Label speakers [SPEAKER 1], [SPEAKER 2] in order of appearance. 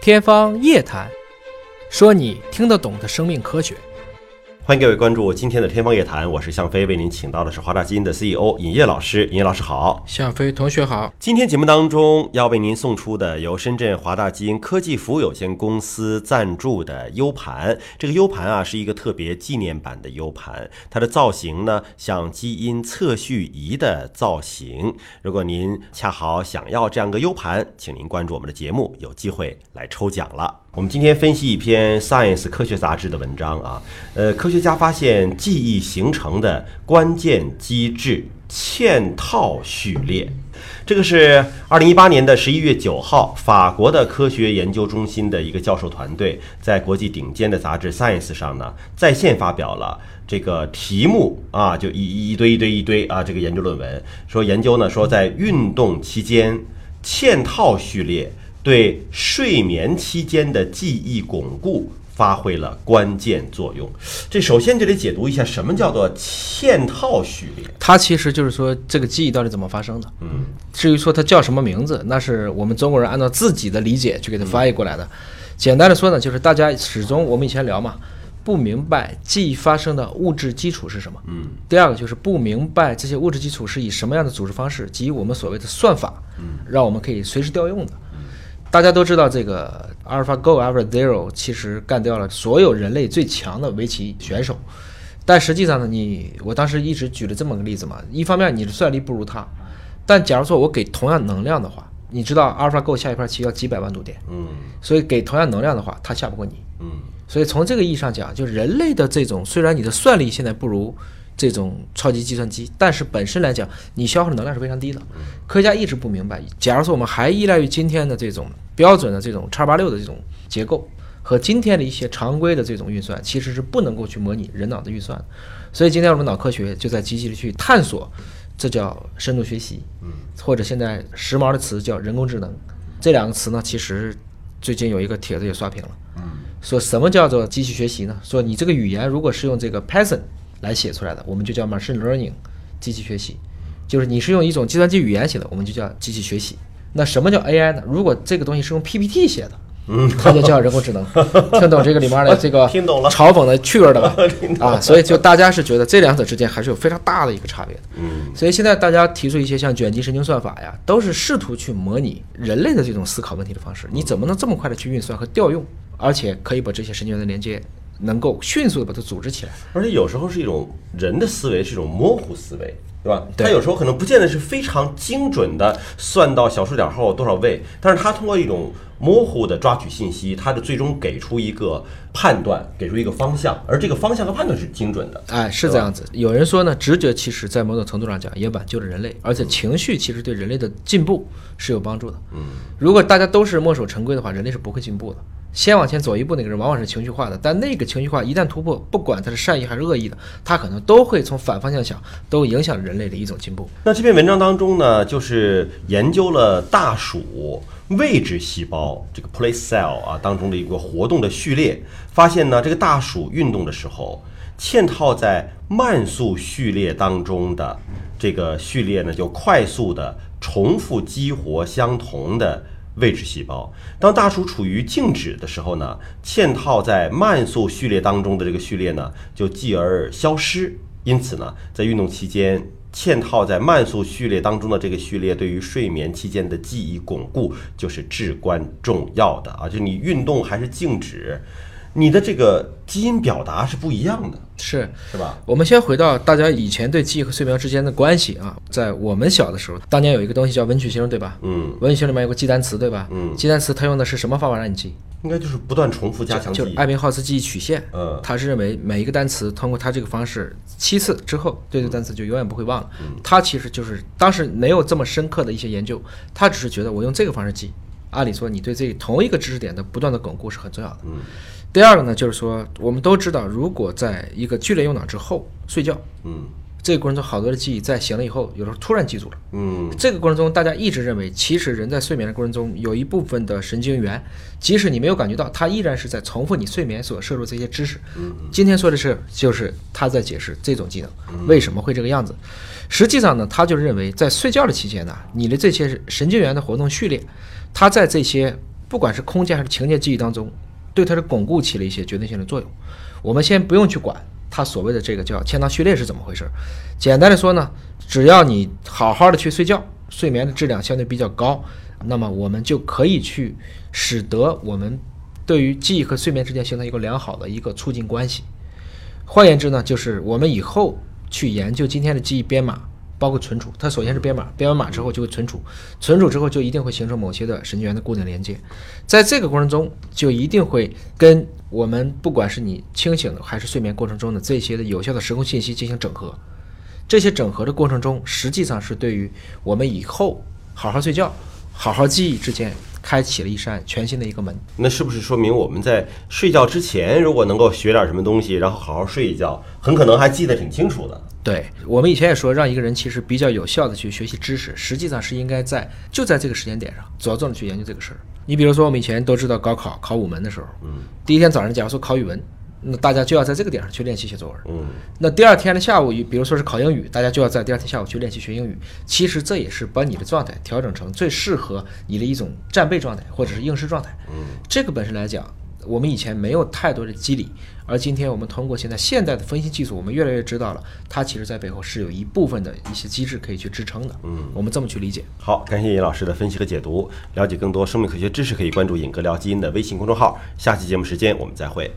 [SPEAKER 1] 天方夜谭，说你听得懂的生命科学。
[SPEAKER 2] 欢迎各位关注今天的《天方夜谭》，我是向飞，为您请到的是华大基因的 CEO 尹烨老师。尹烨老师好，
[SPEAKER 1] 向飞同学好。
[SPEAKER 2] 今天节目当中要为您送出的由深圳华大基因科技服务有限公司赞助的 U 盘。这个 U 盘啊是一个特别纪念版的 U 盘，它的造型呢像基因测序仪的造型。如果您恰好想要这样个 U 盘，请您关注我们的节目，有机会来抽奖了。我们今天分析一篇 Science 科学杂志的文章啊，呃，科学家发现记忆形成的关键机制嵌套序列。这个是二零一八年的十一月九号，法国的科学研究中心的一个教授团队在国际顶尖的杂志 Science 上呢，在线发表了这个题目啊，就一一堆一堆一堆啊，这个研究论文说研究呢说在运动期间嵌套序列。对睡眠期间的记忆巩固发挥了关键作用。这首先就得解读一下什么叫做嵌套序列。
[SPEAKER 1] 它其实就是说这个记忆到底怎么发生的。
[SPEAKER 2] 嗯，
[SPEAKER 1] 至于说它叫什么名字，那是我们中国人按照自己的理解去给它翻译过来的。简单的说呢，就是大家始终我们以前聊嘛，不明白记忆发生的物质基础是什么。
[SPEAKER 2] 嗯，
[SPEAKER 1] 第二个就是不明白这些物质基础是以什么样的组织方式及我们所谓的算法，
[SPEAKER 2] 嗯，
[SPEAKER 1] 让我们可以随时调用的。大家都知道，这个 AlphaGo、AlphaZero 其实干掉了所有人类最强的围棋选手。但实际上呢，你我当时一直举了这么个例子嘛，一方面你的算力不如他，但假如说我给同样能量的话，你知道 AlphaGo 下一盘棋要几百万度电，
[SPEAKER 2] 嗯
[SPEAKER 1] 所以给同样能量的话，他下不过你。
[SPEAKER 2] 嗯
[SPEAKER 1] 所以从这个意义上讲，就人类的这种虽然你的算力现在不如这种超级计算机，但是本身来讲，你消耗的能量是非常低的。科学家一直不明白，假如说我们还依赖于今天的这种标准的这种叉八六的这种结构和今天的一些常规的这种运算，其实是不能够去模拟人脑的运算。所以今天我们脑科学就在积极的去探索，这叫深度学习，或者现在时髦的词叫人工智能。这两个词呢，其实最近有一个帖子也刷屏了。说什么叫做机器学习呢？说你这个语言如果是用这个 Python 来写出来的，我们就叫 machine learning 机器学习，就是你是用一种计算机语言写的，我们就叫机器学习。那什么叫 AI 呢？如果这个东西是用 PPT 写的，
[SPEAKER 2] 嗯，
[SPEAKER 1] 它就叫人工智能。听懂这个里面的这个
[SPEAKER 2] 听懂了
[SPEAKER 1] 嘲讽的趣味了吧？啊，所以就大家是觉得这两者之间还是有非常大的一个差别的。
[SPEAKER 2] 嗯
[SPEAKER 1] 所以现在大家提出一些像卷积神经算法呀，都是试图去模拟人类的这种思考问题的方式。你怎么能这么快的去运算和调用，而且可以把这些神经元的连接能够迅速的把它组织起来？
[SPEAKER 2] 而且有时候是一种人的思维，是一种模糊思维，对吧？
[SPEAKER 1] 对
[SPEAKER 2] 他有时候可能不见得是非常精准的算到小数点后多少位，但是他通过一种模糊的抓取信息，他的最终给出一个判断，给出一个方向，而这个方向和判断是精准的。
[SPEAKER 1] 哎，是这样子。有人说呢，直觉其实在某种程度上讲也挽救了人类，而且情绪其实对人类的进步是有帮助的。
[SPEAKER 2] 嗯，
[SPEAKER 1] 如果大家都是墨守成规的话，人类是不会进步的。先往前走一步那个人往往是情绪化的，但那个情绪化一旦突破，不管他是善意还是恶意的，他可能都会从反方向想，都影响人类的一种进步。
[SPEAKER 2] 那这篇文章当中呢，就是研究了大鼠位置细胞这个 place cell 啊当中的一个活动的序列，发现呢，这个大鼠运动的时候，嵌套在慢速序列当中的这个序列呢，就快速的重复激活相同的。位置细胞，当大鼠处于静止的时候呢，嵌套在慢速序列当中的这个序列呢，就继而消失。因此呢，在运动期间，嵌套在慢速序列当中的这个序列，对于睡眠期间的记忆巩固就是至关重要的啊！就你运动还是静止，你的这个基因表达是不一样的，
[SPEAKER 1] 是
[SPEAKER 2] 是吧？
[SPEAKER 1] 我们先回到大家以前对记忆和睡眠之间的关系啊，在我们小的时候，当年有一个东西叫文曲星，对吧？
[SPEAKER 2] 嗯，
[SPEAKER 1] 文曲星里面有个记单词，对吧？
[SPEAKER 2] 嗯
[SPEAKER 1] 记单词它用的是什么方法让你记？
[SPEAKER 2] 应该就是不断重复加强记忆。
[SPEAKER 1] 就是艾宾浩斯记忆曲线。
[SPEAKER 2] 嗯
[SPEAKER 1] 他是认为每一个单词通过他这个方式七次之后，对这个单词就永远不会忘了。
[SPEAKER 2] 嗯
[SPEAKER 1] 他其实就是当时没有这么深刻的一些研究，他只是觉得我用这个方式记。按理说，你对这同一个知识点的不断的巩固是很重要的。
[SPEAKER 2] 嗯
[SPEAKER 1] 第二个呢，就是说我们都知道，如果在一个剧烈用脑之后睡觉，
[SPEAKER 2] 嗯
[SPEAKER 1] 这个过程中好多的记忆在醒了以后，有时候突然记住了。
[SPEAKER 2] 嗯
[SPEAKER 1] 这个过程中，大家一直认为，其实人在睡眠的过程中，有一部分的神经元，即使你没有感觉到，它依然是在重复你睡眠所摄入这些知识。今天说的是，就是他在解释这种技能为什么会这个样子。实际上呢，他就认为，在睡觉的期间呢，你的这些神经元的活动序列，它在这些不管是空间还是情节记忆当中，对它的巩固起了一些决定性的作用。我们先不用去管它所谓的这个叫嵌套序列是怎么回事，简单的说呢，只要你好好的去睡觉，睡眠的质量相对比较高，那么我们就可以去使得我们对于记忆和睡眠之间形成一个良好的一个促进关系。换言之呢，就是我们以后去研究今天的记忆编码，包括存储，它首先是编码，编完码之后就会存储，存储之后就一定会形成某些的神经元的固定连接，在这个过程中就一定会跟我们不管是你清醒的还是睡眠过程中的这些的有效的时空信息进行整合，这些整合的过程中，实际上是对于我们以后好好睡觉、好好记忆之间开启了一扇全新的一个门。
[SPEAKER 2] 那是不是说明我们在睡觉之前，如果能够学点什么东西，然后好好睡一觉，很可能还记得挺清楚的？
[SPEAKER 1] 对我们以前也说，让一个人其实比较有效的去学习知识，实际上是应该在就在这个时间点上着重的去研究这个事儿。你比如说，我们以前都知道高考考五门的时候，嗯，第一天早上假如说考语文，那大家就要在这个点上去练习写作文，
[SPEAKER 2] 嗯，
[SPEAKER 1] 那第二天的下午，比如说是考英语，大家就要在第二天下午去练习学英语。其实这也是把你的状态调整成最适合你的一种战备状态或者是应试状态。
[SPEAKER 2] 嗯，
[SPEAKER 1] 这个本身来讲，我们以前没有太多的机理，而今天我们通过现在现代的分析技术，我们越来越知道了，它其实在背后是有一部分的一些机制可以去支撑的。
[SPEAKER 2] 嗯，
[SPEAKER 1] 我们这么去理解。
[SPEAKER 2] 好，感谢尹老师的分析和解读。了解更多生命科学知识，可以关注“尹哥聊基因”的微信公众号。下期节目时间我们再会。